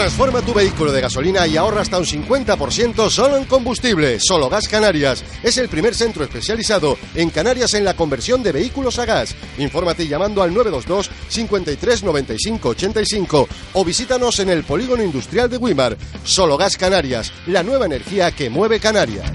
Transforma tu vehículo de gasolina y ahorra hasta un 50% solo en combustible. Solo Gas Canarias es el primer centro especializado en Canarias en la conversión de vehículos a gas. Infórmate llamando al 922 53 95 85 o visítanos en el Polígono Industrial de Wimar. Solo Gas Canarias, la nueva energía que mueve Canarias.